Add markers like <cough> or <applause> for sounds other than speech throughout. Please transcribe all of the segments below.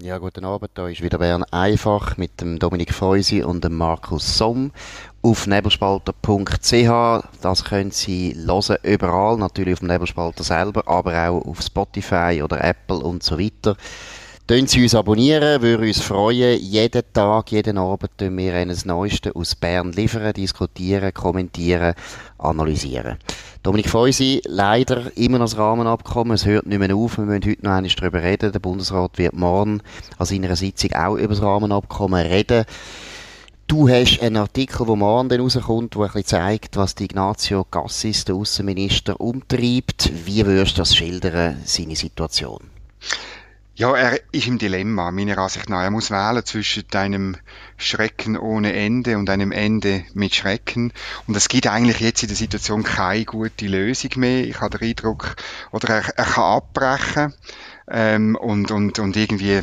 Ja, guten Abend. Da ist wieder Bern einfach mit dem Dominik Feusi und dem Markus Somm auf nebelspalter.ch. Das können Sie hören überall, natürlich auf dem Nebelspalter selber, aber auch auf Spotify oder Apple und so weiter. Können Sie uns abonnieren, würde uns freuen. Jeden Tag, jeden Abend tun wir Ihnen das Neueste aus Bern liefern, diskutieren, kommentieren, analysieren. Dominik Feusi, leider immer noch das Rahmenabkommen. Es hört nicht mehr auf. Wir müssen heute noch einmal darüber reden. Der Bundesrat wird morgen an seiner Sitzung auch über das Rahmenabkommen reden. Du hast einen Artikel, der morgen dann rauskommt, der ein zeigt, was die Ignazio Cassis, der Außenminister, umtreibt. Wie würdest du das schildern, seine Situation? Ja, er ist im Dilemma, meiner Ansicht nach. Er muss wählen zwischen einem Schrecken ohne Ende und einem Ende mit Schrecken. Und es gibt eigentlich jetzt in der Situation keine gute Lösung mehr. Ich habe den Eindruck, oder er, er kann abbrechen ähm, und, und, und irgendwie äh,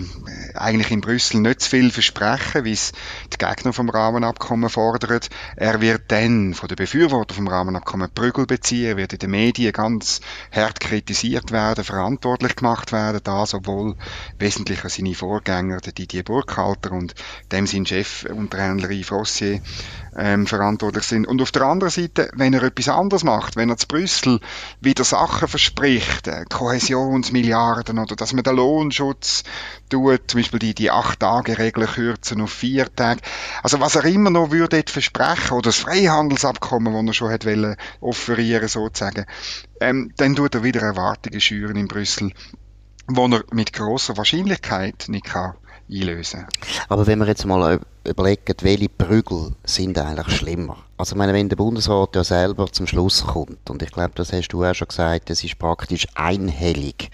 eigentlich in Brüssel nicht zu viel versprechen, wie es die Gegner vom Rahmenabkommen fordern. Er wird dann von den Befürwortern vom Rahmenabkommen Prügel beziehen, wird in den Medien ganz hart kritisiert werden, verantwortlich gemacht werden, das, obwohl wesentlich seine Vorgänger, der Didier Burkhalter und dem sein Chef unter Henry Frossier ähm, verantwortlich sind. Und auf der anderen Seite, wenn er etwas anderes macht, wenn er zu Brüssel wieder Sachen verspricht, äh, Kohäsionsmilliarden oder dass man den Lohnschutz tut, zum Beispiel die, die Acht-Tage-Regel kürzen auf vier Tage. Also was er immer noch würde versprechen oder das Freihandelsabkommen, das er schon hat wollen, offerieren sozusagen, ähm, dann tut er wieder Erwartungen schüren in Brüssel, wo er mit großer Wahrscheinlichkeit nicht kann einlösen. Aber wenn wir jetzt mal überlegen, welche Prügel sind eigentlich schlimmer? Also ich meine, wenn der Bundesrat ja selber zum Schluss kommt, und ich glaube, das hast du auch schon gesagt, es ist praktisch einhellig,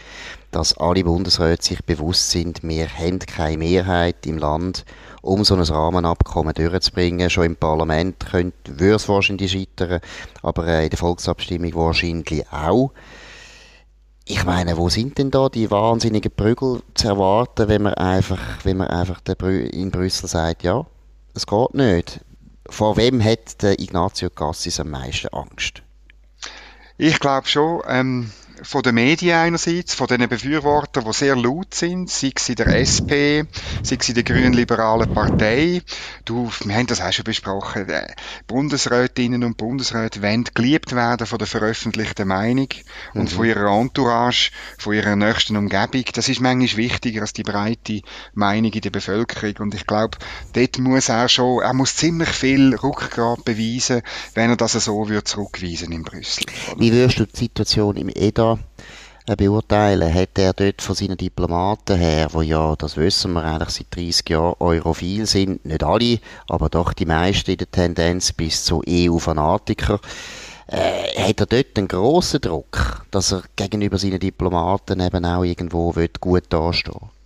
dass alle Bundesräte sich bewusst sind, wir haben keine Mehrheit im Land, um so ein Rahmenabkommen durchzubringen. Schon im Parlament könnte, würde es wahrscheinlich scheitern, aber äh, in der Volksabstimmung wahrscheinlich auch. Ich meine, wo sind denn da die wahnsinnigen Prügel zu erwarten, wenn man einfach, wenn man einfach in Brüssel sagt, ja, es geht nicht. Vor wem hat der Ignazio Cassis am meisten Angst? Ich glaube schon, ähm, von den Medien einerseits, von den Befürwortern, die sehr laut sind, sei es in der SP, sei es in der Grünen-Liberalen Partei. Du, wir haben das auch schon besprochen. Bundesrätinnen und Bundesräte wollen geliebt werden von der veröffentlichten Meinung und mhm. von ihrer Entourage, von ihrer nächsten Umgebung. Das ist manchmal wichtiger als die breite Meinung in der Bevölkerung. Und ich glaube, dort muss er schon, er muss ziemlich viel Rückgrat beweisen, wenn er das so wird zurückweisen in Brüssel. Wie würdest du die Situation im EDA äh, beurteilen? Hat er dort von seinen Diplomaten her, wo ja, das wissen wir eigentlich seit 30 Jahren, europhil sind, nicht alle, aber doch die meisten in der Tendenz bis zu EU-Fanatiker, äh, hat er dort einen grossen Druck, dass er gegenüber seinen Diplomaten eben auch irgendwo gut dastehen will?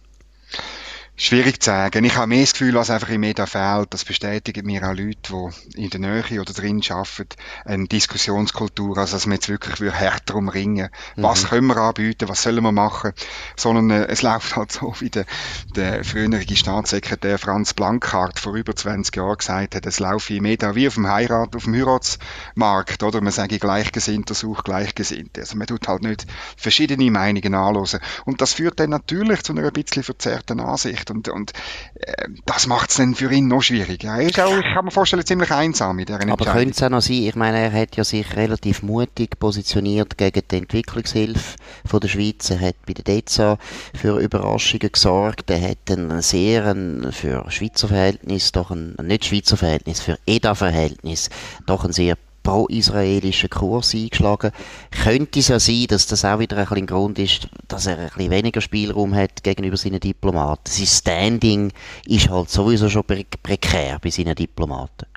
Schwierig zu sagen. Ich habe mehr das Gefühl, was einfach im Media fehlt, das bestätigen mir auch Leute, die in der Nähe oder drin arbeiten, eine Diskussionskultur, also dass wir jetzt wirklich härter umringen. Mhm. Was können wir anbieten, was sollen wir machen? Sondern äh, es läuft halt so, wie der, der frühere Staatssekretär Franz Blankhardt vor über 20 Jahren gesagt hat, es laufe im Media wie auf dem Heirat, auf dem Heiratsmarkt, oder? Man sage Gleichgesinnter sucht Gleichgesinnte. Also man tut halt nicht verschiedene Meinungen anhören. Und das führt dann natürlich zu einer ein bisschen verzerrten Ansicht schlecht und, und äh, das macht es dann für ihn noch schwieriger. Er ist auch, ich kann mir vorstellen, ziemlich einsam in dieser Aber könnte es auch noch sein, ich meine, er hat ja sich relativ mutig positioniert gegen die Entwicklungshilfe von der Schweiz. Er hat bei der DEZA für Überraschungen gesorgt. Er hat einen sehr, einen, für Schweizer Verhältnis, doch ein, nicht Schweizer Verhältnis, für EDA-Verhältnis, doch ein sehr pro-israelischen Kurs eingeschlagen. Könnte es ja sein, dass das auch wieder ein bisschen Grund ist, dass er ein bisschen weniger Spielraum hat gegenüber seinen Diplomaten. Sein Standing ist halt sowieso schon pre prekär bei seinen Diplomaten.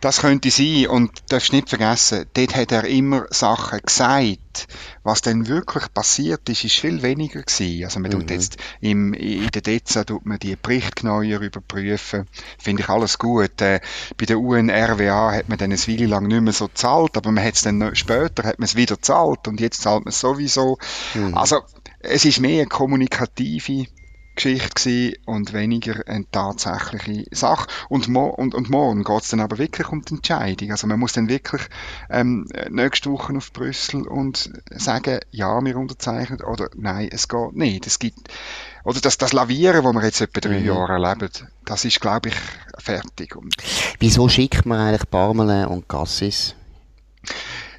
Das könnte sein und du darfst nicht vergessen, dort hat er immer Sachen gesagt. Was dann wirklich passiert ist, ist viel weniger gewesen. Also man mhm. tut jetzt im, in der DEZA tut man die Berichte genauer überprüfen. Finde ich alles gut. Äh, bei der UNRWA hat man dann eine Weile lang nicht mehr so zahlt, aber man hat es dann später hat man es wieder zahlt und jetzt zahlt man es sowieso. Mhm. Also es ist mehr eine kommunikative Geschichte und weniger eine tatsächliche Sache. Und, mo und, und morgen geht es dann aber wirklich um die Entscheidung. Also man muss dann wirklich ähm, nächste Woche auf Brüssel und sagen, ja, wir unterzeichnen oder nein, es geht nicht. Es gibt, oder das, das Lavieren, das wir jetzt etwa drei mhm. Jahre erleben, das ist, glaube ich, fertig. Wieso schickt man eigentlich Parmelin und Cassis?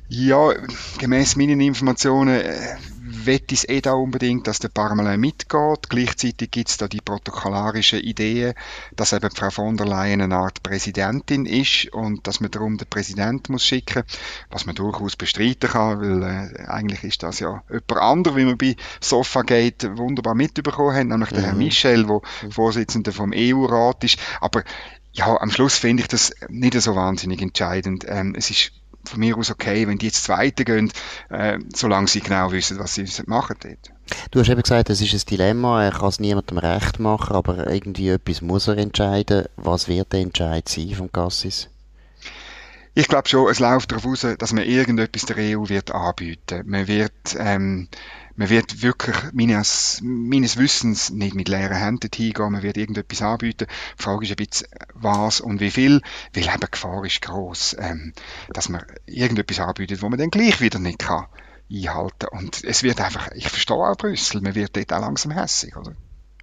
Ja, gemäß meinen Informationen wette es eh da unbedingt, dass der Parmelin mitgeht. Gleichzeitig gibt es da die protokollarischen Ideen, dass eben Frau von der Leyen eine Art Präsidentin ist und dass man darum den Präsident muss schicken, was man durchaus bestreiten kann, weil äh, eigentlich ist das ja jemand anderes, wie wir bei Sofagate wunderbar mitbekommen haben, nämlich mhm. der Herr mhm. Michel, der mhm. Vorsitzender vom EU-Rat ist. Aber ja, am Schluss finde ich das nicht so wahnsinnig entscheidend. Ähm, es ist von mir aus okay, wenn die jetzt Zweite gehen, äh, solange sie genau wissen, was sie machen dort. Du hast eben gesagt, es ist ein Dilemma, er kann es niemandem recht machen, aber irgendwie etwas muss er entscheiden. Was wird der Entscheid sein vom Cassis? Ich glaube schon, es läuft darauf aus, dass man irgendetwas der EU wird anbieten. Man wird ähm, man wird wirklich meines, meines Wissens nicht mit leeren Händen hingehen, man wird irgendetwas anbieten. Die Frage ist ein bisschen, was und wie viel, weil eben die Gefahr ist gross, ähm, dass man irgendetwas anbietet, wo man dann gleich wieder nicht kann einhalten. Und es wird einfach, ich verstehe auch Brüssel, man wird dort auch langsam hässig, oder?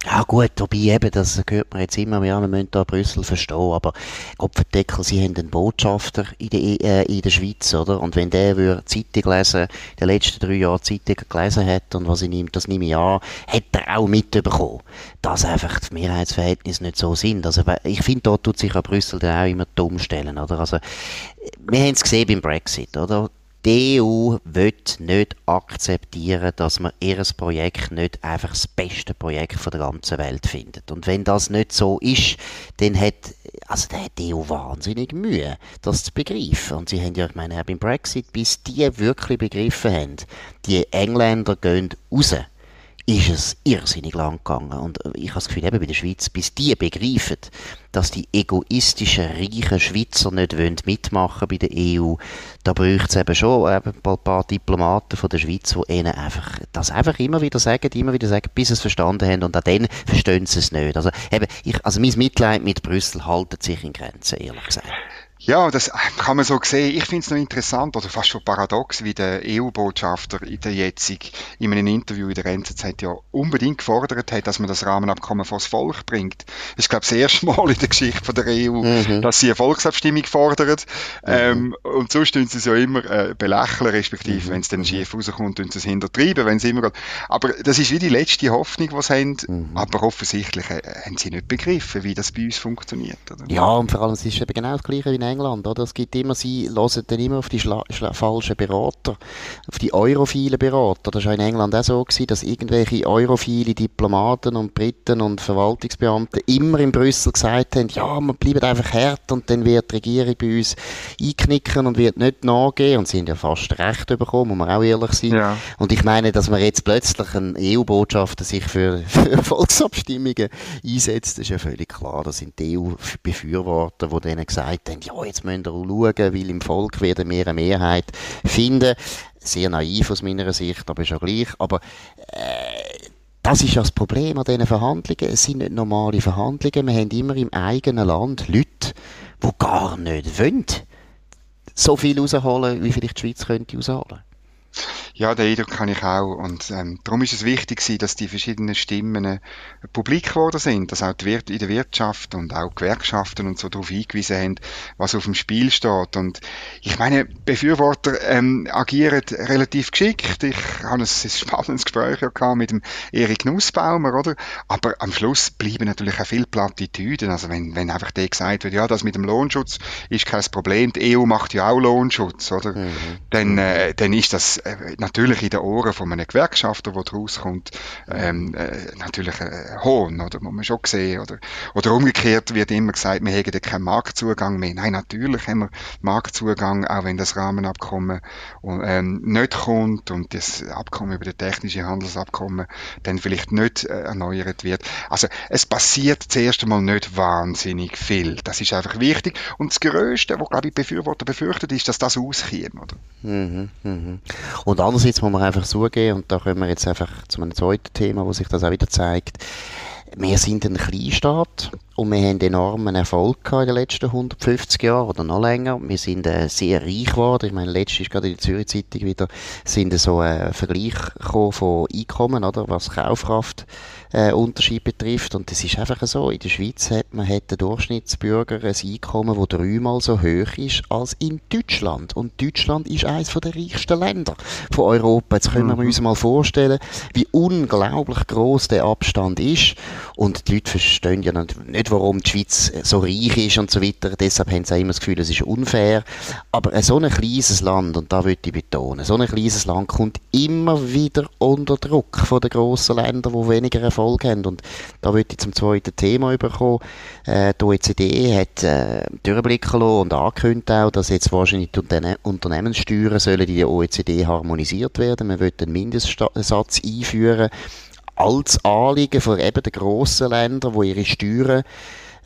Ja gut, wobei eben, das hört man jetzt immer mehr, wir müssen da Brüssel verstehen, aber Kopfendeckel, sie haben einen Botschafter in der, äh, in der Schweiz, oder? Und wenn der würde Zeitung lesen, den letzten drei Jahren Zeitung gelesen hat und was ich nehme, das nehme ich an, hat er auch mitbekommen, dass einfach die Mehrheitsverhältnisse nicht so sind. Also ich finde, da tut sich auch Brüssel dann auch immer dumm stellen, oder? Also wir haben es gesehen beim Brexit, oder? Die EU wird nicht akzeptieren, dass man ihr Projekt nicht einfach das beste Projekt der ganzen Welt findet. Und wenn das nicht so ist, dann hat, also dann hat die EU wahnsinnig Mühe, das zu begreifen. Und sie haben ja, ich meine, beim Brexit, bis die wirklich begriffen haben, die Engländer gehen raus ist es irrsinnig lang gegangen. Und ich habe das Gefühl, eben bei der Schweiz, bis die begreifen, dass die egoistischen, reichen Schweizer nicht wollen mitmachen bei der EU, da bräuchte es eben schon eben ein paar Diplomaten von der Schweiz, die ihnen einfach, das einfach immer wieder sagen, immer wieder sagen, bis sie es verstanden haben und auch dann verstehen sie es nicht. Also, eben, ich, also mein Mitleid mit Brüssel haltet sich in Grenzen, ehrlich gesagt. Ja, das kann man so sehen. Ich finde es noch interessant oder fast schon paradox, wie der EU-Botschafter in der jetzig in einem Interview in der NZZ ja unbedingt gefordert hat, dass man das Rahmenabkommen vors Volk bringt. Das ist, glaube ich, das erste Mal in der Geschichte von der EU, mhm. dass sie eine Volksabstimmung fordert. Mhm. Ähm, und sonst tun sie es ja immer äh, belächeln, respektive, mhm. wenn es dann schief rauskommt, tun sie es hintertreiben, wenn sie immer Aber das ist wie die letzte Hoffnung, die sie haben. Mhm. Aber offensichtlich äh, haben sie nicht begriffen, wie das bei uns funktioniert. Oder? Ja, und vor allem, es ist eben genau das Gleiche wie England, oder? Es gibt immer, sie hören dann immer auf die falschen Berater, auf die europhilen Berater. Das war in England auch so gewesen, dass irgendwelche europhile Diplomaten und Briten und Verwaltungsbeamte immer in Brüssel gesagt haben, ja, wir bleiben einfach hart und dann wird die Regierung bei uns einknicken und wird nicht nachgehen. Und sie haben ja fast recht bekommen, muss man auch ehrlich sein. Ja. Und ich meine, dass man jetzt plötzlich ein EU-Botschafter sich für, <laughs> für Volksabstimmungen einsetzt, ist ja völlig klar. Das sind die EU-Befürworter, die denen gesagt haben, ja, jetzt müssen wir schauen, weil im Volk werden wir eine Mehrheit finden. Sehr naiv aus meiner Sicht, aber schon gleich. Aber äh, das ist ja das Problem an diesen Verhandlungen. Es sind nicht normale Verhandlungen. Wir haben immer im eigenen Land Leute, die gar nicht wollen, so viel rausholen, wie vielleicht die Schweiz könnte rausholen. Ja, den Eindruck habe ich auch. Und ähm, darum ist es wichtig, dass die verschiedenen Stimmen äh, publik geworden sind, dass auch die Wir in der Wirtschaft und auch Gewerkschaften und so darauf hingewiesen haben, was auf dem Spiel steht. Und ich meine, Befürworter ähm, agieren relativ geschickt. Ich habe ein spannendes Gespräch ja gehabt mit dem Erik Nussbaumer, oder? Aber am Schluss bleiben natürlich auch viele Plattitüden. Also wenn, wenn einfach der gesagt wird, ja, das mit dem Lohnschutz ist kein Problem, die EU macht ja auch Lohnschutz, oder? Mhm. Dann, äh, dann ist das natürlich in den Ohren von einem Gewerkschafter, der rauskommt, ähm, äh, natürlich ein Hohn, oder, muss man schon sehen, oder, oder umgekehrt wird immer gesagt, wir hätten keinen Marktzugang mehr. Nein, natürlich haben wir Marktzugang, auch wenn das Rahmenabkommen ähm, nicht kommt und das Abkommen über das technische Handelsabkommen dann vielleicht nicht äh, erneuert wird. Also, es passiert zuerst einmal nicht wahnsinnig viel. Das ist einfach wichtig. Und das Größte, was, glaube ich, Befürworter befürchtet, ist, dass das auskäme, oder? Mhm, mhm. Und andererseits muss man einfach zugeben, und da kommen wir jetzt einfach zu einem zweiten Thema, wo sich das auch wieder zeigt, wir sind ein Kleinstaat und wir haben enormen Erfolg gehabt in den letzten 150 Jahren oder noch länger. Wir sind äh, sehr reich geworden. Ich meine, letztes ist gerade in der Zürich Zeitung wieder sind so ein Vergleich von Einkommen, oder, was Kaufkraft äh, Unterschied betrifft. Und das ist einfach so. In der Schweiz hat man hat der Durchschnittsbürger ein Einkommen, das dreimal so hoch ist als in Deutschland. Und Deutschland ist eines der reichsten Länder von Europa. Jetzt können mhm. wir uns mal vorstellen, wie unglaublich groß der Abstand ist. Und die Leute verstehen ja nicht, warum die Schweiz so reich ist und so weiter. Deshalb haben sie auch immer das Gefühl, es ist unfair. Aber so ein kleines Land, und da würde ich betonen, so ein kleines Land kommt immer wieder unter Druck von den grossen Ländern, die weniger Erfolg haben. Und da würde ich zum zweiten Thema überkommen. Äh, die OECD hat äh, durchblicken lassen und angekündigt auch, dass jetzt wahrscheinlich die Unternehmenssteuern sollen in der OECD harmonisiert werden. Man will einen Mindestsatz einführen als Anliegen von eben den grossen Ländern, die ihre Steuern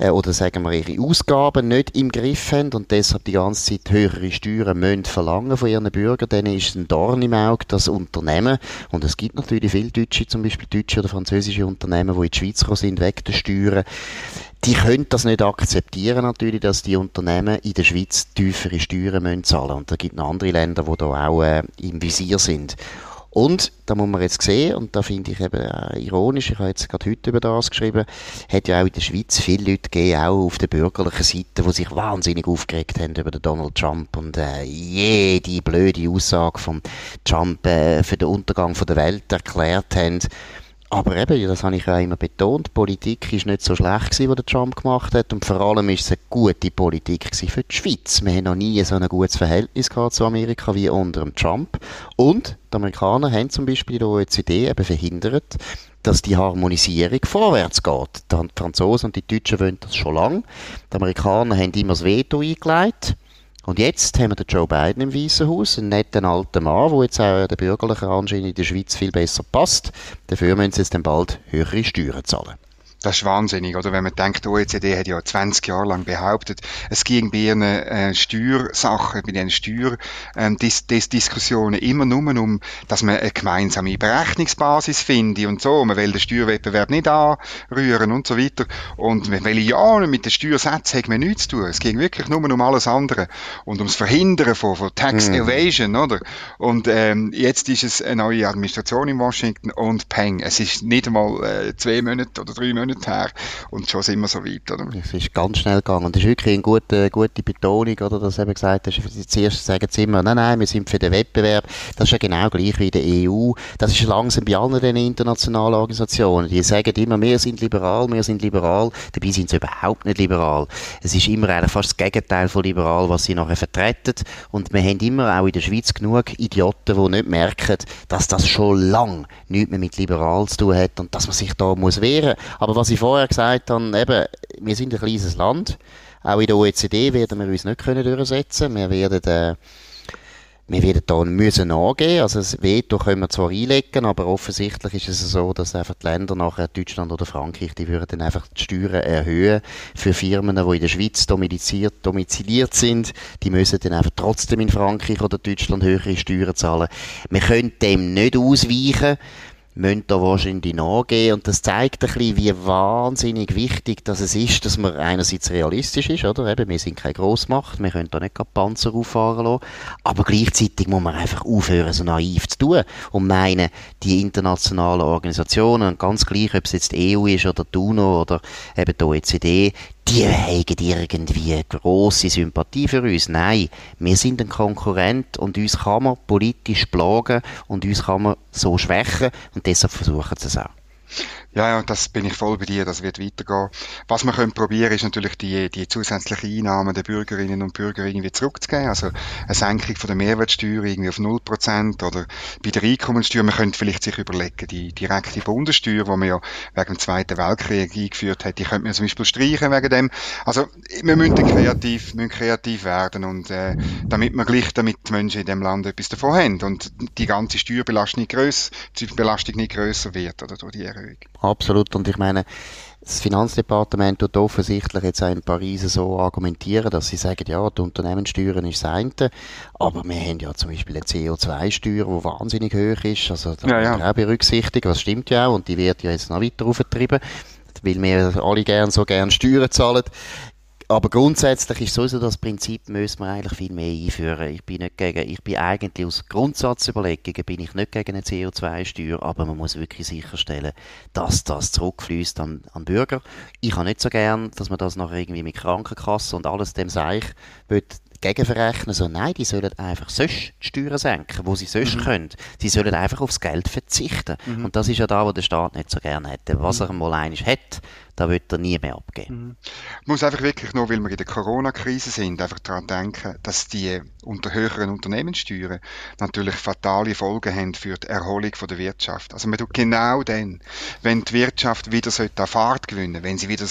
äh, oder sagen wir ihre Ausgaben nicht im Griff haben und deshalb die ganze Zeit höhere Steuern müssen verlangen von ihren Bürgern, dann ist ein Dorn im Auge, das Unternehmen, und es gibt natürlich viele Deutsche, zum Beispiel deutsche oder französische Unternehmen, die in die Schweiz gekommen sind, weg der Steuern, die können das nicht akzeptieren natürlich, dass die Unternehmen in der Schweiz tiefere Steuern müssen zahlen und da gibt es andere Länder, die da auch äh, im Visier sind. Und, da muss man jetzt sehen, und da finde ich eben äh, ironisch, ich habe jetzt gerade heute über das geschrieben, hat ja auch in der Schweiz viele Leute gegeben, auch auf der bürgerlichen Seite, die sich wahnsinnig aufgeregt haben über den Donald Trump und äh, jede blöde Aussage von Trump äh, für den Untergang von der Welt erklärt haben. Aber eben, das habe ich ja immer betont, die Politik ist nicht so schlecht gewesen, was Trump gemacht hat und vor allem ist es eine gute Politik für die Schweiz. Wir haben noch nie so ein gutes Verhältnis gehabt zu Amerika wie unter Trump. Und die Amerikaner haben zum Beispiel in der OECD eben verhindert, dass die Harmonisierung vorwärts geht. Die Franzosen und die Deutschen wollen das schon lange. Die Amerikaner haben immer das Veto eingelegt. Und jetzt haben wir den Joe Biden im Weißen Haus, einen netten alten Mann, der jetzt auch der bürgerlichen anscheinend in der Schweiz viel besser passt. Dafür müssen sie jetzt dann bald höhere Steuern zahlen. Das ist wahnsinnig, oder? Wenn man denkt, die OECD hat ja 20 Jahre lang behauptet, es ging bei ihren äh, Steuersachen, bei den Steuerdiskussionen ähm, immer nur um, dass man eine gemeinsame Berechnungsbasis finde und so. Man will den Steuerwettbewerb nicht anrühren und so weiter. Und man will ja, mit den Steuersätzen hat man nichts zu tun. Es ging wirklich nur um alles andere und ums Verhindern von, von Tax mm. Evasion, oder? Und ähm, jetzt ist es eine neue Administration in Washington und Peng. Es ist nicht einmal äh, zwei Monate oder drei Monate Monate her und schon sind wir so weit, oder? Es ist ganz schnell gegangen. Und das ist wirklich eine gute, gute Betonung, oder, dass eben gesagt hast, zuerst sagen sie immer, nein, nein, wir sind für den Wettbewerb, das ist ja genau gleich wie in der EU, das ist langsam bei allen internationalen Organisationen, die sagen immer, wir sind liberal, wir sind liberal, dabei sind sie überhaupt nicht liberal. Es ist immer eigentlich fast das Gegenteil von liberal, was sie nachher vertreten. Und wir haben immer auch in der Schweiz genug Idioten, die nicht merken, dass das schon lang nichts mehr mit liberal zu tun hat und dass man sich da muss wehren. Aber was ich vorher gesagt habe, eben, wir sind ein kleines Land. Auch in der OECD werden wir uns nicht können durchsetzen. Wir werden, äh, wir werden da müssen angehen. Also das Veto können wir zwar einlegen, aber offensichtlich ist es so, dass einfach die Länder nachher Deutschland oder Frankreich, die würden dann einfach die Steuern erhöhen für Firmen, die in der Schweiz domiziliert, domiziliert sind. Die müssen dann einfach trotzdem in Frankreich oder Deutschland höhere Steuern zahlen. Wir können dem nicht ausweichen müssen da wahrscheinlich nachgehen. Und das zeigt ein bisschen, wie wahnsinnig wichtig dass es ist, dass man einerseits realistisch ist, oder? Eben, wir sind keine Grossmacht, wir können da nicht Panzer auffahren lassen. Aber gleichzeitig muss man einfach aufhören, so naiv zu tun und meinen, die internationalen Organisationen, ganz gleich, ob es jetzt die EU ist oder die UNO oder eben die OECD, die haben irgendwie grosse Sympathie für uns. Nein, wir sind ein Konkurrent und uns kann man politisch plagen und uns kann man so schwächen und deshalb versuchen sie es auch. Ja, ja, das bin ich voll bei dir, das wird weitergehen. Was wir können probieren, ist natürlich die, die zusätzlichen Einnahmen der Bürgerinnen und Bürger irgendwie zurückzugeben. Also eine Senkung von der Mehrwertsteuer irgendwie auf 0% oder bei der Einkommenssteuer, man könnte vielleicht sich überlegen, die direkte Bundessteuer, die man ja wegen dem Zweiten Weltkrieg eingeführt hat, die könnte man zum Beispiel streichen wegen dem. Also wir müssen kreativ, müssen kreativ werden und äh, damit wir gleich, damit die Menschen in dem Land etwas davon haben und die ganze Steuerbelastung nicht grösser, die Belastung nicht grösser wird oder durch die Erhöhung. Absolut. Und ich meine, das Finanzdepartement tut offensichtlich jetzt auch in Paris so argumentieren, dass sie sagen, ja, die Unternehmenssteuern ist das eine, aber wir haben ja zum Beispiel eine CO2-Steuer, die wahnsinnig hoch ist, also da ja, ja. auch berücksichtigt, das stimmt ja auch, und die wird ja jetzt noch weiter aufgetrieben weil wir alle gern so gern Steuern zahlen. Aber grundsätzlich ist sowieso das Prinzip, müssen wir eigentlich viel mehr einführen. Ich bin nicht gegen, ich bin eigentlich aus Grundsatzüberlegungen bin ich nicht gegen eine CO2-Steuer, aber man muss wirklich sicherstellen, dass das zurückfließt an, an Bürger. Ich habe nicht so gern, dass man das nachher irgendwie mit Krankenkassen und alles dem Seich gegenverrechnen. So, nein, die sollen einfach sonst die Steuern senken, wo sie sonst mhm. können. Sie sollen einfach aufs Geld verzichten. Mhm. Und das ist ja da, wo der Staat nicht so gerne hätte. Was mhm. er mal einig hat, da wird er nie mehr abgeben. Mhm. Ich muss einfach wirklich nur, weil wir in der Corona-Krise sind, einfach daran denken, dass die unter höheren Unternehmenssteuern natürlich fatale Folgen haben für die Erholung der Wirtschaft. Also man tut genau dann, wenn die Wirtschaft wieder sollte Fahrt gewinnen, wenn sie wieder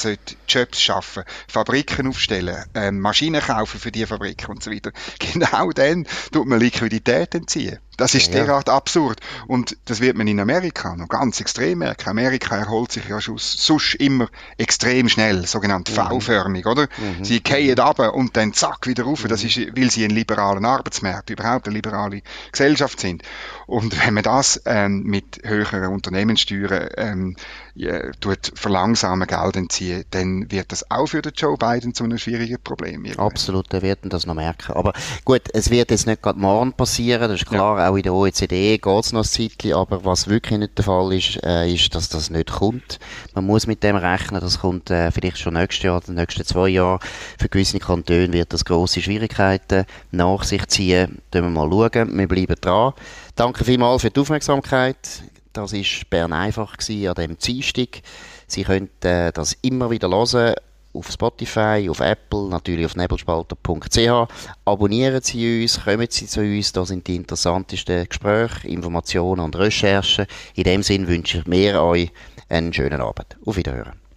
Jobs schaffen, Fabriken aufstellen, äh, Maschinen kaufen für die Fabriken und so weiter, <laughs> genau dann tut man Liquidität entziehen. Das ist ja, derart absurd. Und das wird man in Amerika noch ganz extrem merken. Amerika erholt sich ja sonst immer extrem schnell, sogenannt mhm. V-förmig, oder? Mhm. Sie gehen ab und dann zack wieder rauf. Mhm. Das ist, weil sie einen liberalen Arbeitsmarkt, überhaupt eine liberale Gesellschaft sind. Und wenn man das ähm, mit höheren Unternehmenssteuern ähm, ja, tut verlangsamen Geld entziehen, dann wird das auch für den Joe Biden zu einem schwierigen Problem. Irgendwann. Absolut, der wird das noch merken. Aber gut, es wird jetzt nicht gerade morgen passieren, das ist klar, ja. auch in der OECD geht es noch ein Zeitchen, aber was wirklich nicht der Fall ist, äh, ist, dass das nicht kommt. Man muss mit dem rechnen, das kommt äh, vielleicht schon nächstes Jahr, die nächsten zwei Jahre. Für gewisse Kantone wird das grosse Schwierigkeiten nach sich ziehen. Da wir mal schauen, wir bleiben dran. Danke vielmals für die Aufmerksamkeit. Das war Bern einfach an dem Dienstag. Sie können äh, das immer wieder hören auf Spotify, auf Apple, natürlich auf nebelspalter.ch. Abonnieren Sie uns, kommen Sie zu uns, da sind die interessantesten Gespräche, Informationen und Recherchen. In dem Sinne wünsche ich mir euch einen schönen Abend. Auf Wiederhören.